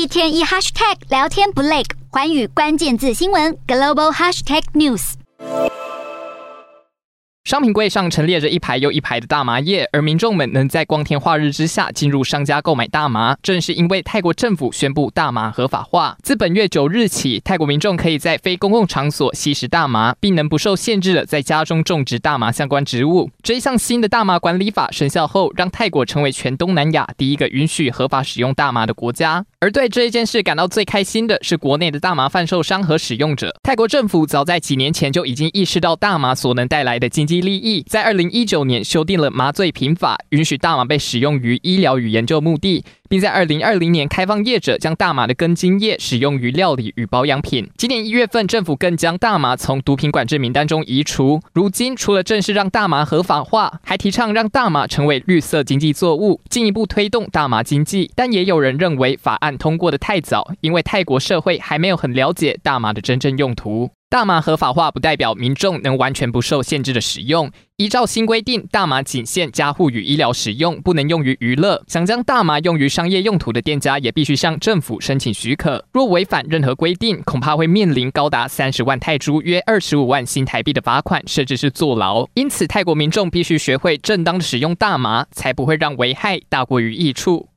一天一 hashtag 聊天不累，环宇关键字新闻 global hashtag news。商品柜上陈列着一排又一排的大麻叶，而民众们能在光天化日之下进入商家购买大麻，正是因为泰国政府宣布大麻合法化。自本月九日起，泰国民众可以在非公共场所吸食大麻，并能不受限制的在家中种植大麻相关植物。这一项新的大麻管理法生效后，让泰国成为全东南亚第一个允许合法使用大麻的国家。而对这一件事感到最开心的是国内的大麻贩售商和使用者。泰国政府早在几年前就已经意识到大麻所能带来的经济。利益在二零一九年修订了麻醉品法，允许大麻被使用于医疗与研究目的，并在二零二零年开放业者将大麻的根茎叶使用于料理与保养品。今年一月份，政府更将大麻从毒品管制名单中移除。如今，除了正式让大麻合法化，还提倡让大麻成为绿色经济作物，进一步推动大麻经济。但也有人认为法案通过得太早，因为泰国社会还没有很了解大麻的真正用途。大麻合法化不代表民众能完全不受限制的使用。依照新规定，大麻仅限家户与医疗使用，不能用于娱乐。想将大麻用于商业用途的店家，也必须向政府申请许可。若违反任何规定，恐怕会面临高达三十万泰铢（约二十五万新台币）的罚款，甚至是坐牢。因此，泰国民众必须学会正当的使用大麻，才不会让危害大过于益处。